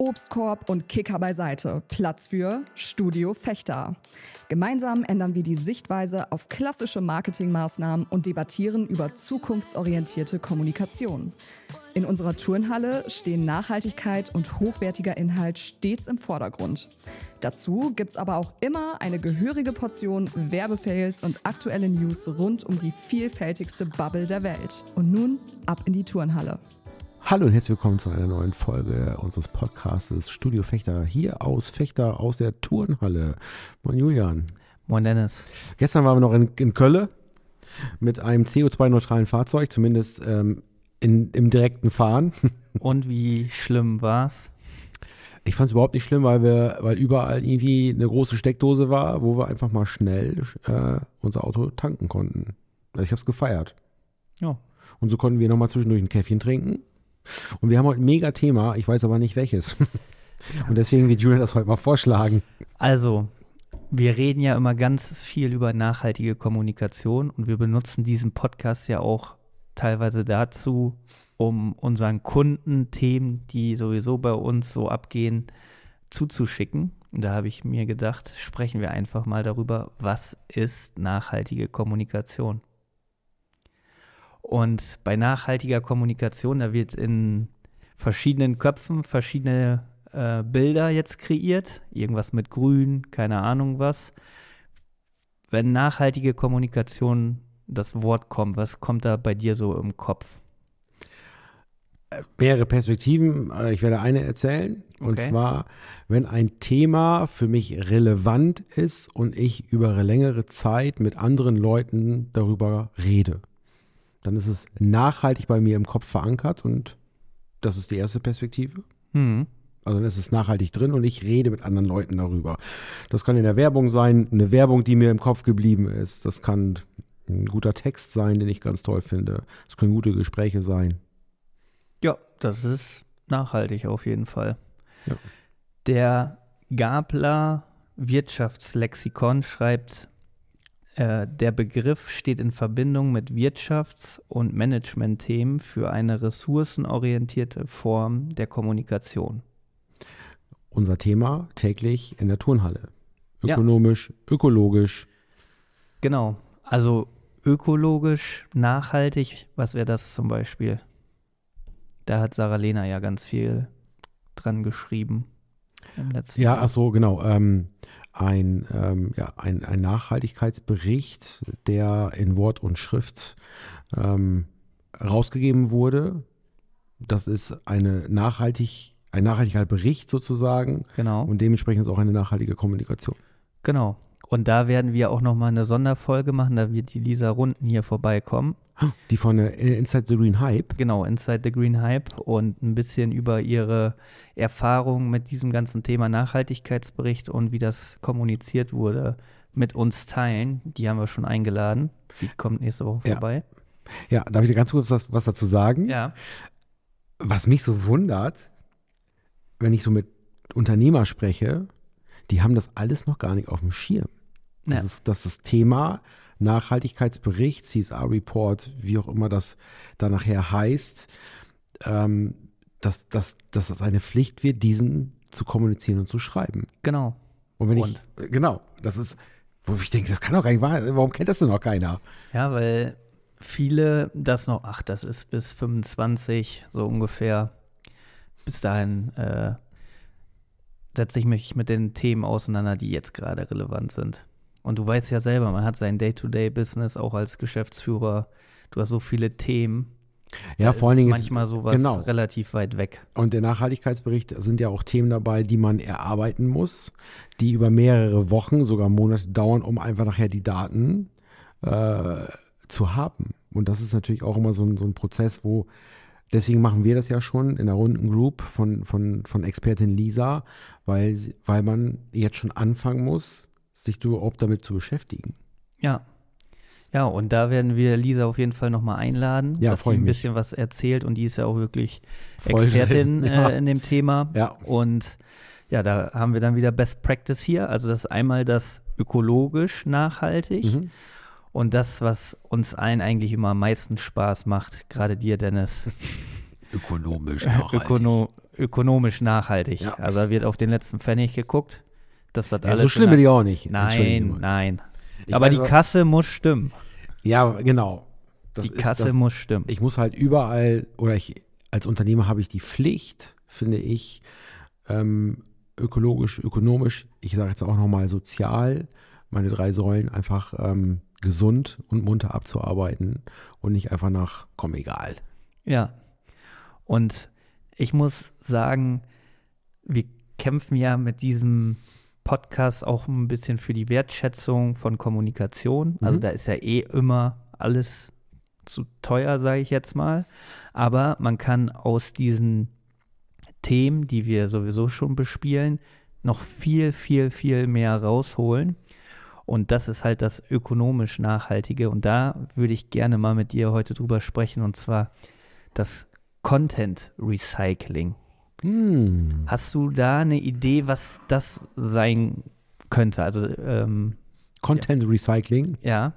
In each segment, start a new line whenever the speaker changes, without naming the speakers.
Obstkorb und Kicker beiseite. Platz für Studio Fechter. Gemeinsam ändern wir die Sichtweise auf klassische Marketingmaßnahmen und debattieren über zukunftsorientierte Kommunikation. In unserer Turnhalle stehen Nachhaltigkeit und hochwertiger Inhalt stets im Vordergrund. Dazu gibt's aber auch immer eine gehörige Portion Werbefails und aktuelle News rund um die vielfältigste Bubble der Welt. Und nun ab in die Turnhalle.
Hallo und herzlich willkommen zu einer neuen Folge unseres Podcasts Studio Fechter. Hier aus Fechter, aus der Turnhalle. Moin Julian.
Moin Dennis.
Gestern waren wir noch in, in Kölle mit einem CO2-neutralen Fahrzeug, zumindest ähm, in, im direkten Fahren.
Und wie schlimm war's?
Ich fand es überhaupt nicht schlimm, weil wir, weil überall irgendwie eine große Steckdose war, wo wir einfach mal schnell äh, unser Auto tanken konnten. Also ich habe es gefeiert.
Ja.
Und so konnten wir nochmal zwischendurch ein Käffchen trinken und wir haben heute ein mega Thema, ich weiß aber nicht welches. Und deswegen wird Julian das heute mal vorschlagen.
Also, wir reden ja immer ganz viel über nachhaltige Kommunikation und wir benutzen diesen Podcast ja auch teilweise dazu, um unseren Kunden Themen, die sowieso bei uns so abgehen, zuzuschicken. Und da habe ich mir gedacht, sprechen wir einfach mal darüber, was ist nachhaltige Kommunikation? Und bei nachhaltiger Kommunikation, da wird in verschiedenen Köpfen verschiedene äh, Bilder jetzt kreiert. Irgendwas mit Grün, keine Ahnung was. Wenn nachhaltige Kommunikation das Wort kommt, was kommt da bei dir so im Kopf?
Mehrere Perspektiven. Äh, ich werde eine erzählen. Und
Okay.
zwar, wenn ein Thema für mich relevant ist und ich über längere Zeit mit anderen Leuten darüber rede, dann ist es nachhaltig bei mir im Kopf verankert und das ist die erste Perspektive.
Hm.
Also dann ist es nachhaltig drin und ich rede mit anderen Leuten darüber. Das kann in der Werbung sein, eine Werbung, die mir im Kopf geblieben ist. Das kann ein guter Text sein, den ich ganz toll finde. Es können gute Gespräche sein.
Ja, das ist nachhaltig auf jeden Fall.
Ja.
Der Gabler Wirtschaftslexikon schreibt, der Begriff steht in Verbindung mit Wirtschafts- und Managementthemen für eine ressourcenorientierte Form der Kommunikation.
Unser Thema täglich in der Turnhalle.
Ja.
Ökonomisch, ökologisch.
Genau, also ökologisch, nachhaltig, was wäre das zum Beispiel? Da hat Sarah Lena ja ganz viel dran geschrieben. Im letzten
Ja,
Jahr.
ach so, genau. Ähm, ein, ähm, ja, ein, ein Nachhaltigkeitsbericht, der in Wort und Schrift ähm, rausgegeben wurde. Das ist eine Nachhaltig, ein Nachhaltigkeitsbericht sozusagen
Genau.
und dementsprechend ist auch eine nachhaltige Kommunikation.
Genau. Und da werden wir auch nochmal eine Sonderfolge machen. Da wird die Lisa Runden hier vorbeikommen.
Die von äh, Inside the Green Hype.
Genau, Inside the Green Hype und ein bisschen über ihre Erfahrungen mit diesem ganzen Thema Nachhaltigkeitsbericht und wie das kommuniziert wurde, mit uns teilen. Die haben wir schon eingeladen. Die kommt nächste Woche
Ja.
vorbei.
Ja, darf ich dir ganz kurz was, was dazu sagen?
Ja.
Was mich so wundert, wenn ich so mit Unternehmer spreche, die haben das alles noch gar nicht auf dem Schirm. Das,
Ja.
ist, das Thema Nachhaltigkeitsbericht, CSR-Report, wie auch immer das dann nachher heißt, ähm, dass, dass, dass das eine Pflicht wird, diesen zu kommunizieren und zu schreiben.
Genau.
Und wenn
Und?
ich, genau, das ist, wo ich denke, das kann doch gar nicht wahr sein. Warum kennt das denn noch keiner?
Ja, weil viele das noch, ach, das ist bis 25 so ungefähr. Bis dahin äh, setze ich mich mit den Themen auseinander, die jetzt gerade relevant sind. Und du weißt ja selber, man hat sein Day-to-Day-Business auch als Geschäftsführer. Du hast so viele Themen.
Ja,
Da
vor allen Dingen ist,
manchmal sowas
genau.
relativ weit weg.
Und der Nachhaltigkeitsbericht sind ja auch Themen dabei, die man erarbeiten muss, die über mehrere Wochen, sogar Monate dauern, um einfach nachher die Daten äh, zu haben. Und das ist natürlich auch immer so ein, so ein Prozess, wo, deswegen machen wir das ja schon in der runden Group von, von, von Expertin Lisa, weil, weil man jetzt schon anfangen muss, sich überhaupt damit zu beschäftigen.
Ja. Ja, und da werden wir Lisa auf jeden Fall nochmal einladen,
Ja,
dass sie ein
mich.
bisschen was erzählt und die ist ja auch wirklich
Voll
Expertin
ja.
äh, in dem Thema.
Ja.
Und ja, da haben wir dann wieder Best Practice hier. Also das ist einmal das ökologisch nachhaltig
Mhm.
und das, was uns allen eigentlich immer am meisten Spaß macht, gerade dir, Dennis,
Ökonomisch
Ökono ökonomisch nachhaltig.
Ja.
Also da wird auf den letzten Pfennig geguckt. Dass das
Ja,
alles
so schlimm
in
bin ich auch nicht.
Nein, nein.
Ich
Aber
weiß
die Kasse muss stimmen.
Ja, genau. Das
die
ist-
Kasse
das,
muss stimmen.
ich muss halt überall, oder ich als Unternehmer habe ich die Pflicht, finde ich, ähm, ökologisch, ökonomisch, ich sage jetzt auch nochmal sozial, meine drei Säulen einfach ähm, gesund und munter abzuarbeiten und nicht einfach nach, komm, egal.
Ja. Und ich muss sagen, wir kämpfen ja mit diesem Podcast auch ein bisschen für die Wertschätzung von Kommunikation. Also
Mhm.
da ist ja eh immer alles zu teuer, sage ich jetzt mal. Aber man kann aus diesen Themen, die wir sowieso schon bespielen, noch viel, viel, viel mehr rausholen. Und das ist halt das ökonomisch Nachhaltige. Und da würde ich gerne mal mit dir heute drüber sprechen. Und zwar das Content Recycling.
Hm.
Hast du da eine Idee, was das sein könnte? Also, ähm,
Content Recycling.
ja,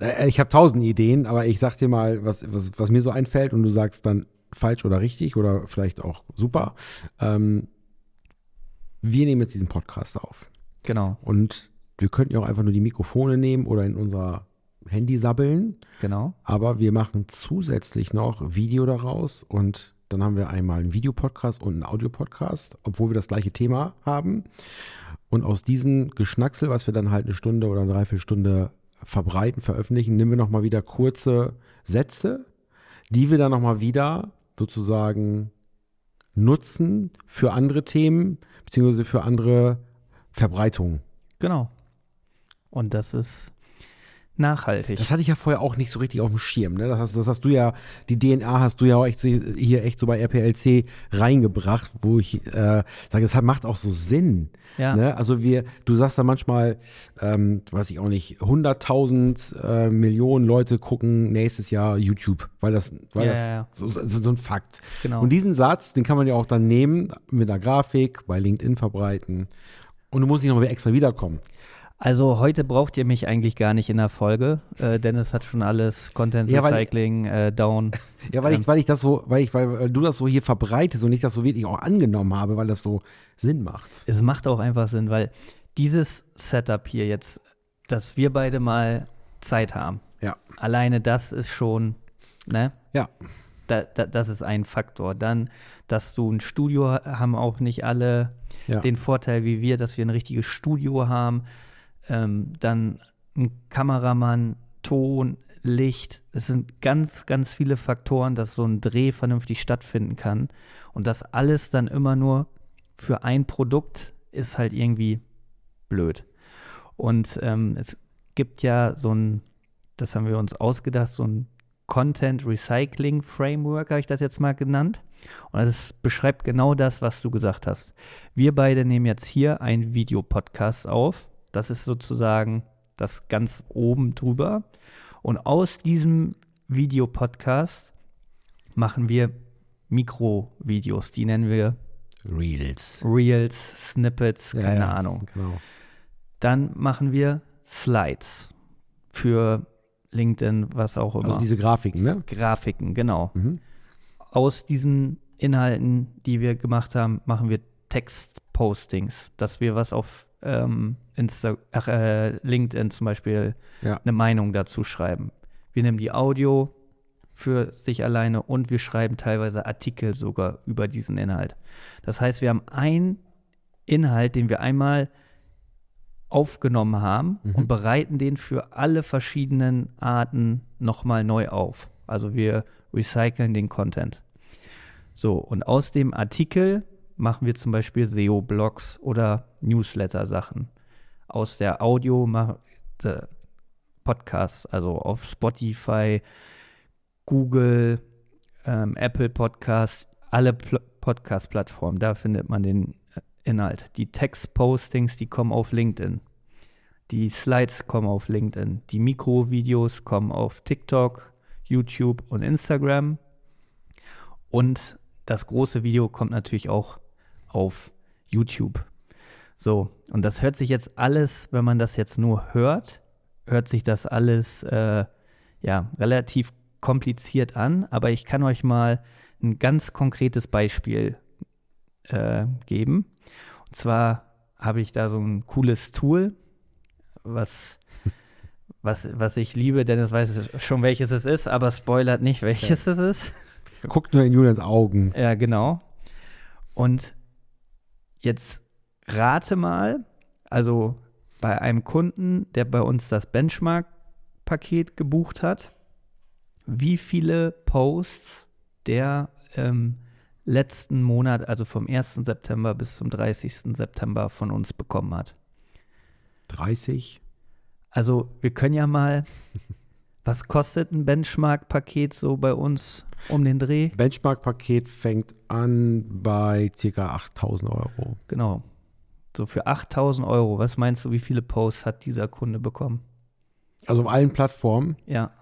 Äh, Ich habe tausend Ideen, aber ich sag dir mal, was, was, was mir so einfällt und du sagst dann falsch oder richtig oder vielleicht auch super. Ähm, wir nehmen jetzt diesen Podcast auf
genau,
und wir könnten ja auch einfach nur die Mikrofone nehmen oder in unser Handy sabbeln,
genau.
aber wir machen zusätzlich noch Video daraus und dann haben wir einmal einen Videopodcast und einen Audiopodcast, obwohl wir das gleiche Thema haben. Und aus diesem Geschnacksel, was wir dann halt eine Stunde oder eine Dreiviertelstunde verbreiten, veröffentlichen, nehmen wir nochmal wieder kurze Sätze, die wir dann nochmal wieder sozusagen nutzen für andere Themen, beziehungsweise für andere Verbreitungen.
Genau. Und das ist nachhaltig.
Das hatte ich ja vorher auch nicht so richtig auf dem Schirm. Ne? Das, hast, das hast du ja, die DNA hast du ja auch echt, so- hier echt so bei RPLC reingebracht, wo ich äh, sage, das hat, macht auch so Sinn.
ja,
Ne? Also wir, du sagst da manchmal, ähm, weiß ich auch nicht, 100.000 äh, Millionen Leute gucken nächstes Jahr YouTube, weil das, weil
Ja,
das
ja,
so, so ein Fakt.
genau.
Und diesen Satz, den kann man ja auch dann nehmen, mit einer Grafik, bei LinkedIn verbreiten. Und du musst nicht nochmal extra wiederkommen.
Also heute braucht ihr mich eigentlich gar nicht in der Folge. Äh, Dennis hat schon alles Content
Ja,
Recycling äh, down.
Ja, weil
Ähm.
ich, weil ich das so, weil ich, weil du das so hier verbreitest und ich das so wirklich auch angenommen habe, weil das so Sinn macht.
Es macht auch einfach Sinn, weil dieses Setup hier jetzt, dass wir beide mal Zeit haben,
Ja.
alleine das ist schon, ne?
Ja.
Da, da, das ist ein Faktor. Dann, dass du ein Studio ha- haben auch nicht alle
Ja.
den Vorteil wie wir, dass wir ein richtiges Studio haben. Ähm, dann ein Kameramann, Ton, Licht. Es sind ganz, ganz viele Faktoren, dass so ein Dreh vernünftig stattfinden kann. Und das alles dann immer nur für ein Produkt ist halt irgendwie blöd. Und ähm, es gibt ja so ein, das haben wir uns ausgedacht, so ein Content Recycling Framework, habe ich das jetzt mal genannt. Und das beschreibt genau das, was du gesagt hast. Wir beide nehmen jetzt hier einen Videopodcast auf. Das ist sozusagen das ganz oben drüber. Und aus diesem Videopodcast machen wir Mikrovideos. Die nennen wir
Reels.
Reels, Snippets,
Ja,
keine
ja,
Ahnung.
Genau.
Dann machen wir Slides für LinkedIn, was auch immer.
Also diese Grafiken, ne?
Grafiken, genau.
Mhm.
Aus diesen Inhalten, die wir gemacht haben, machen wir Textpostings, dass wir was auf ähm, Insta ach, äh, LinkedIn zum Beispiel
Ja.
eine Meinung dazu schreiben. Wir nehmen die Audio für sich alleine und wir schreiben teilweise Artikel sogar über diesen Inhalt. Das heißt, wir haben einen Inhalt, den wir einmal aufgenommen haben
Mhm.
und bereiten den für alle verschiedenen Arten nochmal neu auf. Also wir recyceln den Content. So, und aus dem Artikel machen wir zum Beispiel SEO-Blogs oder Newsletter-Sachen. Aus der Audio machen wir Podcasts, also auf Spotify, Google, ähm, Apple Podcasts, alle Pl Podcast-Plattformen, da findet man den äh, Inhalt. Die Text-Postings, die kommen auf LinkedIn. Die Slides kommen auf LinkedIn. Die Mikrovideos kommen auf TikTok, YouTube und Instagram. Und das große Video kommt natürlich auch auf YouTube. So, und das hört sich jetzt alles, wenn man das jetzt nur hört, hört sich das alles äh, ja relativ kompliziert an, aber ich kann euch mal ein ganz konkretes Beispiel äh, geben. Und zwar habe ich da so ein cooles Tool, was, was, was ich liebe. Dennis weiß schon, welches es ist, aber spoilert nicht, welches ja. es ist.
Guckt nur in Julians Augen.
Ja, genau. Und jetzt rate mal, also bei einem Kunden, der bei uns das Benchmark-Paket gebucht hat, wie viele Posts der ähm, letzten Monat, also vom 1. September bis zum 30. September von uns bekommen hat.
30?
Also wir können ja mal, was kostet ein Benchmark-Paket so bei uns um den Dreh?
Benchmark-Paket fängt an bei ca. 8000 Euro.
Genau. So für 8000 Euro, was meinst du, wie viele Posts hat dieser Kunde bekommen?
Also auf allen Plattformen?
Ja.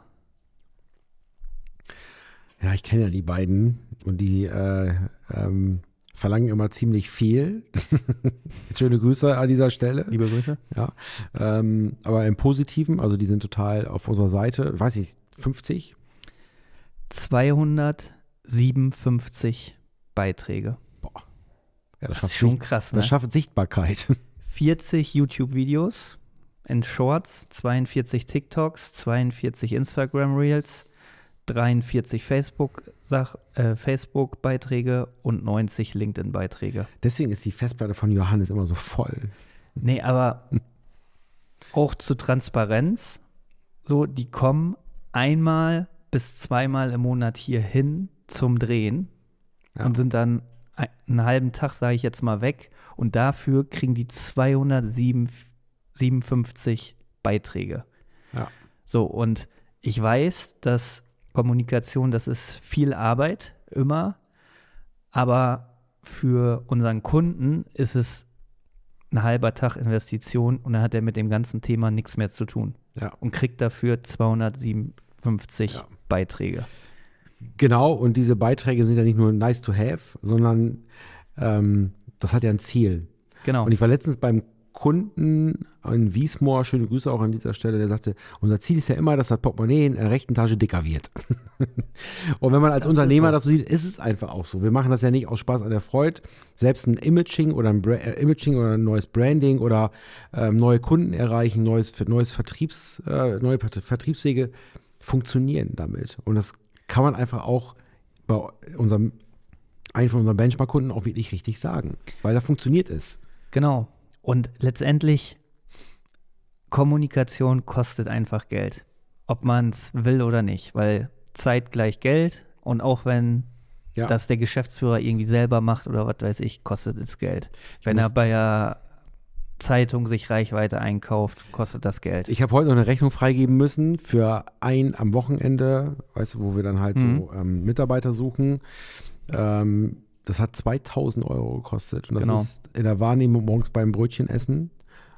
Ja, ich kenne ja die beiden und die äh, ähm, verlangen immer ziemlich viel. Schöne Grüße an dieser Stelle.
Liebe Grüße.
Ja. Ähm, aber im Positiven, also die sind total auf unserer Seite, weiß ich, 50?
257 Beiträge.
Boah. Ja, das,
das ist schon krass. Ne?
Das schafft Sichtbarkeit.
40 YouTube-Videos in Shorts, 42 TikToks, 42 Instagram Reels, 43 Facebook-Beiträge äh, Facebook und 90 LinkedIn-Beiträge.
Deswegen ist die Festplatte von Johannes immer so voll.
Nee, aber auch zu Transparenz. So, die kommen einmal bis zweimal im Monat hier hin zum Drehen ja. und sind dann einen halben Tag, sage ich jetzt mal, weg. Und dafür kriegen die 257 Beiträge.
Ja.
So, und ich weiß, dass Kommunikation, das ist viel Arbeit, immer. Aber für unseren Kunden ist es ein halber Tag Investition und dann hat er mit dem ganzen Thema nichts mehr zu tun.
Ja.
Und kriegt dafür 257 ja. Beiträge.
Genau, und diese Beiträge sind ja nicht nur nice to have, sondern ähm, das hat ja ein Ziel.
Genau.
Und ich war letztens beim Kunden in Wiesmoor, schöne Grüße auch an dieser Stelle, der sagte, unser Ziel ist ja immer, dass das Portemonnaie in der rechten Tasche dicker wird. und wenn man als das Unternehmer so. das so sieht, ist es einfach auch so. Wir machen das ja nicht aus Spaß an der Freude. Selbst ein Imaging oder ein, äh, Imaging oder ein neues Branding oder ähm, neue Kunden erreichen, neues, neues Vertriebs, äh, neue Vertriebswege funktionieren damit. Und das kann man einfach auch bei unserem, einem von unseren Benchmark-Kunden auch wirklich richtig sagen, weil da funktioniert es.
Genau. Und letztendlich, Kommunikation kostet einfach Geld. Ob man es will oder nicht, weil Zeit gleich Geld und auch wenn ja. das der Geschäftsführer irgendwie selber macht oder was weiß ich, kostet es Geld. Ich wenn er bei der Zeitung sich Reichweite einkauft, kostet das Geld.
Ich habe heute noch eine Rechnung freigeben müssen für ein am Wochenende, weißt du, wo wir dann halt mhm. so ähm, Mitarbeiter suchen. Ähm, das hat 2000 Euro gekostet. Und das genau. ist in der Wahrnehmung morgens beim Brötchen essen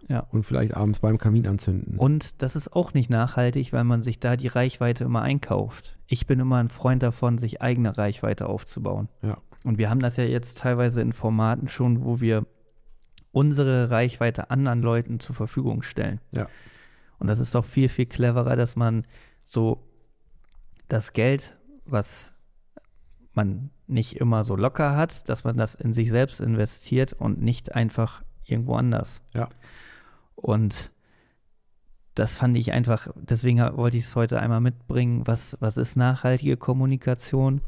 ja.
und vielleicht abends beim Kamin anzünden.
Und das ist auch nicht nachhaltig, weil man sich da die Reichweite immer einkauft. Ich bin immer ein Freund davon, sich eigene Reichweite aufzubauen.
Ja.
Und wir haben das ja jetzt teilweise in Formaten schon, wo wir unsere Reichweite anderen Leuten zur Verfügung stellen.
Ja.
Und das ist doch viel, viel cleverer, dass man so das Geld, was man nicht immer so locker hat, dass man das in sich selbst investiert und nicht einfach irgendwo anders.
Ja.
Und das fand ich einfach, deswegen wollte ich es heute einmal mitbringen, was, was ist nachhaltige Kommunikation?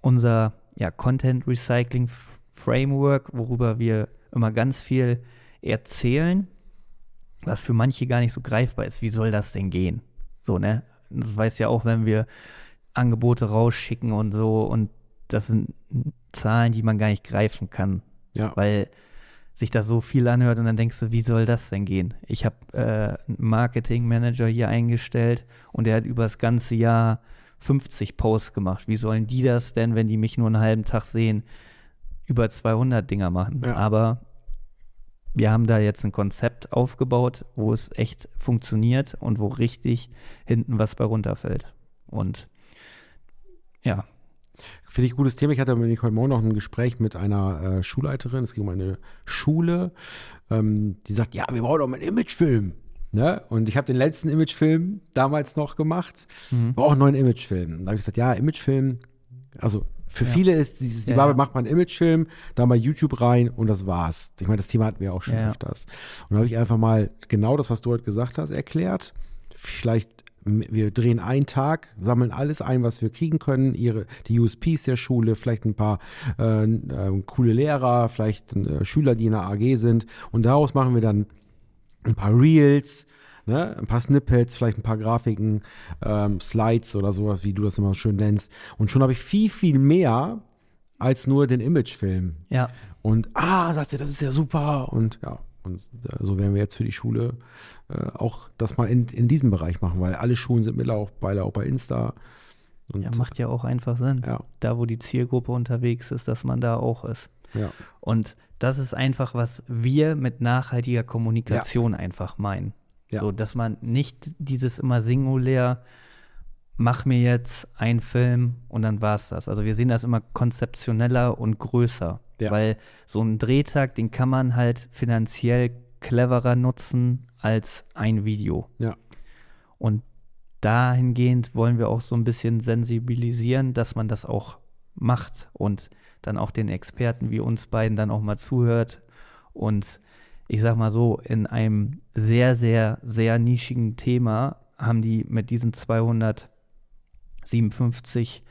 Unser ja, Content Recycling Framework, worüber wir immer ganz viel erzählen, was für manche gar nicht so greifbar ist. Wie soll das denn gehen? So, ne? Das weiß ja auch, wenn wir Angebote rausschicken und so. Und das sind Zahlen, die man gar nicht greifen kann.
Ja.
Weil sich das so viel anhört und dann denkst du, wie soll das denn gehen? Ich habe äh, einen Marketing-Manager hier eingestellt und der hat über das ganze Jahr 50 Posts gemacht. Wie sollen die das denn, wenn die mich nur einen halben Tag sehen, über 200 Dinger machen?
Ja.
Aber wir haben da jetzt ein Konzept aufgebaut, wo es echt funktioniert und wo richtig hinten was bei runterfällt. Und ja.
Finde ich ein gutes Thema. Ich hatte nämlich heute Morgen noch ein Gespräch mit einer äh, Schulleiterin. Es ging um eine Schule, ähm, die sagt: Ja, wir brauchen doch mal einen Imagefilm. Ne? Und ich habe den letzten Imagefilm damals noch gemacht. Mhm. Wir brauchen einen neuen Imagefilm. Da habe ich gesagt: Ja, Imagefilm, also Für
Ja.
viele ist dieses, die
Ja, ja.
macht man einen Imagefilm, da mal YouTube rein und das war's. Ich meine, das Thema hatten wir auch schon
Ja,
öfters. Und da habe ich einfach mal genau das, was du heute gesagt hast, erklärt. Vielleicht, wir drehen einen Tag, sammeln alles ein, was wir kriegen können, ihre, die USPs der Schule, vielleicht ein paar äh, äh, coole Lehrer, vielleicht äh, Schüler, die in der AG sind. Und daraus machen wir dann ein paar Reels, ne, ein paar Snippets, vielleicht ein paar Grafiken, ähm, Slides oder sowas, wie du das immer schön nennst. Und schon habe ich viel, viel mehr als nur den Imagefilm.
Ja,
Und ah, sagt sie, das ist ja super. Und ja, und äh, so werden wir jetzt für die Schule äh, auch das mal in, in diesem Bereich machen, weil alle Schulen sind mittlerweile auch bei Insta. Und,
ja, macht ja auch einfach Sinn.
ja,
Da, wo die Zielgruppe unterwegs ist, dass man da auch ist.
ja,
Und das ist einfach, was wir mit nachhaltiger Kommunikation einfach meinen.
Ja.
So, dass man nicht dieses immer singulär, mach mir jetzt einen Film und dann war's das. Also wir sehen das immer konzeptioneller und größer.
Ja.
Weil so einen Drehtag, den kann man halt finanziell cleverer nutzen als ein Video.
ja,
Und dahingehend wollen wir auch so ein bisschen sensibilisieren, dass man das auch macht und dann auch den Experten wie uns beiden dann auch mal zuhört. Und ich sag mal so, in einem sehr, sehr, sehr nischigen Thema haben die mit diesen 257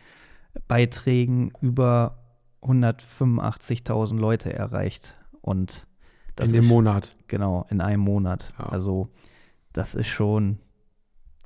Beiträgen über 185.000 Leute erreicht. Und das
in dem
ist,
Monat.
Genau, in einem Monat.
Ja.
Also das ist schon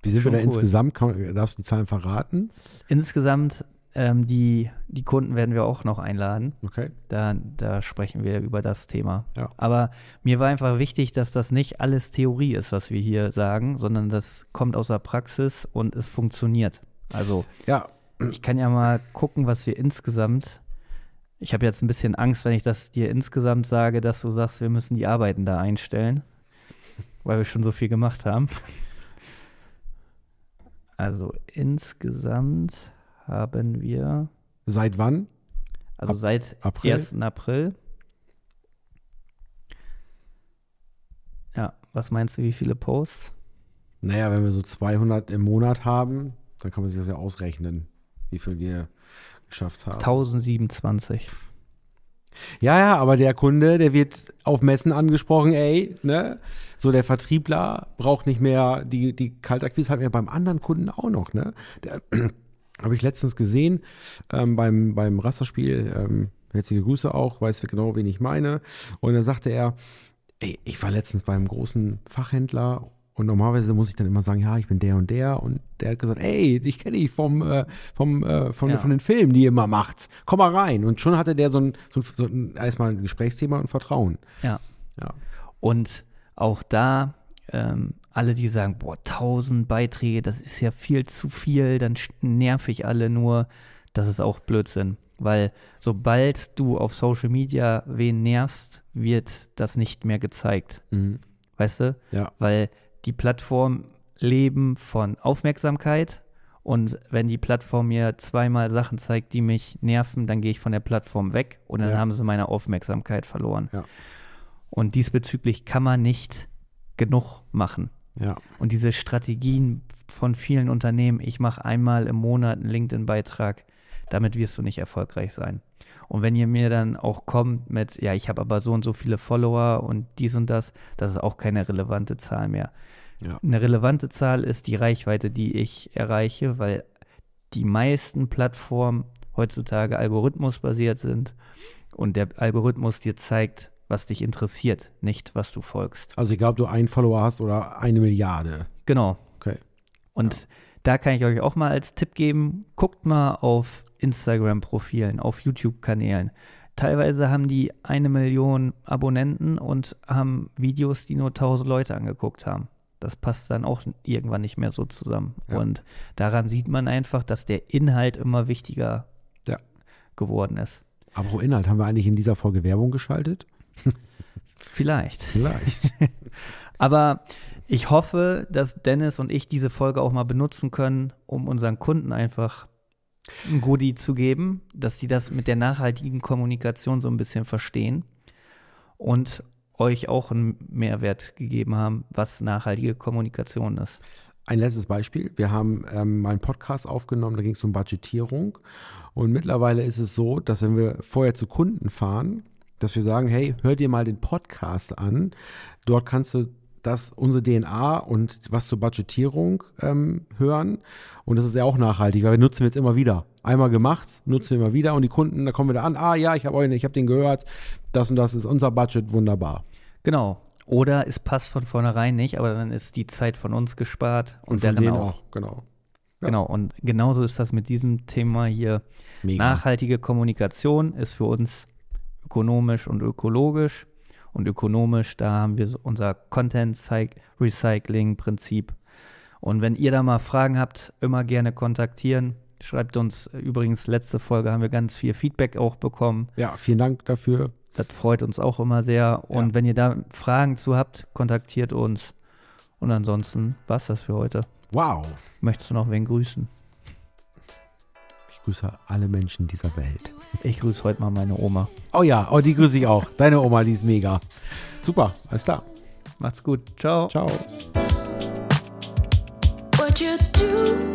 Wie sind wir da
cool.
insgesamt? Kann, darfst du die Zahlen verraten?
insgesamt ähm, die, die Kunden werden wir auch noch einladen.
Okay.
Da, da sprechen wir über das Thema.
Ja.
Aber mir war einfach wichtig, dass das nicht alles Theorie ist, was wir hier sagen, sondern das kommt aus der Praxis und es funktioniert. Also
Ja,
ich kann ja mal gucken, was wir insgesamt. Ich habe jetzt ein bisschen Angst, wenn ich das dir insgesamt sage, dass du sagst, wir müssen die Arbeiten da einstellen, weil wir schon so viel gemacht haben. Also insgesamt haben wir,
seit wann?
also
Ab-
seit
April?
1. April. Ja, was meinst du, wie viele Posts?
Naja, wenn wir so 200 im Monat haben, dann kann man sich das ja ausrechnen, wie viel wir geschafft haben.
1027.
Ja, ja, aber der Kunde, der wird auf Messen angesprochen, ey, ne? So der Vertriebler braucht nicht mehr die, die Kaltakquise, hat mir beim anderen Kunden auch noch, ne? Der, Habe ich letztens gesehen ähm, beim, beim Rasterspiel, ähm, herzliche Grüße auch, weiß genau, wen ich meine. Und dann sagte er, ey, ich war letztens beim großen Fachhändler und normalerweise muss ich dann immer sagen, ja, ich bin der und der. Und der hat gesagt, ey, dich kenne ich vom, äh, vom, äh, von,
Ja.
von den Filmen, die ihr immer macht. Komm mal rein. Und schon hatte der so ein, so ein, so ein erstmal ein Gesprächsthema und Vertrauen.
Ja.
Ja.
Und auch da, ähm, alle, die sagen, boah, 1000 Beiträge, das ist ja viel zu viel, dann nerv ich alle nur, das ist auch Blödsinn. Weil sobald du auf Social Media wen nervst, wird das nicht mehr gezeigt.
Mhm.
Weißt du?
Ja.
Weil die Plattformen leben von Aufmerksamkeit und wenn die Plattform mir zweimal Sachen zeigt, die mich nerven, dann gehe ich von der Plattform weg und dann
Ja.
haben sie meine Aufmerksamkeit verloren.
Ja.
Und diesbezüglich kann man nicht genug machen.
Ja.
Und diese Strategien von vielen Unternehmen, ich mache einmal im Monat einen LinkedIn-Beitrag, damit wirst du nicht erfolgreich sein. Und wenn ihr mir dann auch kommt mit, ja, ich habe aber so und so viele Follower und dies und das, das ist auch keine relevante Zahl mehr.
Ja.
Eine relevante Zahl ist die Reichweite, die ich erreiche, weil die meisten Plattformen heutzutage algorithmusbasiert sind und der Algorithmus dir zeigt, was dich interessiert, nicht was du folgst.
Also egal, ob du einen Follower hast oder eine Milliarde.
Genau.
Okay.
Und da kann ich euch auch mal als Tipp geben, guckt mal auf Instagram-Profilen, auf YouTube-Kanälen. Teilweise haben die eine Million Abonnenten und haben Videos, die nur 1000 Leute angeguckt haben. Das passt dann auch irgendwann nicht mehr so zusammen.
Ja.
Und daran sieht man einfach, dass der Inhalt immer wichtiger
Ja.
geworden ist.
Aber Inhalt, haben wir eigentlich in dieser Folge Werbung geschaltet?
Vielleicht.
Vielleicht.
Aber ich hoffe, dass Dennis und ich diese Folge auch mal benutzen können, um unseren Kunden einfach ein Goodie zu geben, dass die das mit der nachhaltigen Kommunikation so ein bisschen verstehen und euch auch einen Mehrwert gegeben haben, was nachhaltige Kommunikation ist.
ein letztes Beispiel. Wir haben ähm, mal einen Podcast aufgenommen, da ging es um Budgetierung. Und mittlerweile ist es so, dass wenn wir vorher zu Kunden fahren, dass wir sagen, hey, hör dir mal den Podcast an. Dort kannst du das unsere DNA und was zur Budgetierung ähm, hören. Und das ist ja auch nachhaltig, weil wir nutzen jetzt immer wieder. Einmal gemacht, nutzen wir immer wieder und die Kunden, da kommen wir da an, ah ja, ich habe ich hab den gehört, das und das ist unser Budget, wunderbar.
Genau. Oder es passt von vornherein nicht, aber dann ist die Zeit von uns gespart und, und deren auch. auch.
Genau.
Ja. Genau, und genauso ist das mit diesem Thema hier. Mega. Nachhaltige Kommunikation ist für uns ökonomisch und ökologisch und ökonomisch, da haben wir unser Content Recycling Prinzip. Und wenn ihr da mal Fragen habt, immer gerne kontaktieren. Schreibt uns übrigens, letzte Folge haben wir ganz viel Feedback auch bekommen.
Ja, vielen Dank dafür.
Das freut uns auch immer sehr. Und ja. wenn ihr da Fragen zu habt, kontaktiert uns. Und ansonsten war es das für heute.
Wow.
Möchtest du noch wen grüßen?
Grüße alle Menschen dieser Welt.
Ich grüße heute mal meine Oma.
Oh ja, oh, die grüße ich auch. Deine Oma, die ist mega. Super, alles klar.
Macht's gut. Ciao.
Ciao. What you do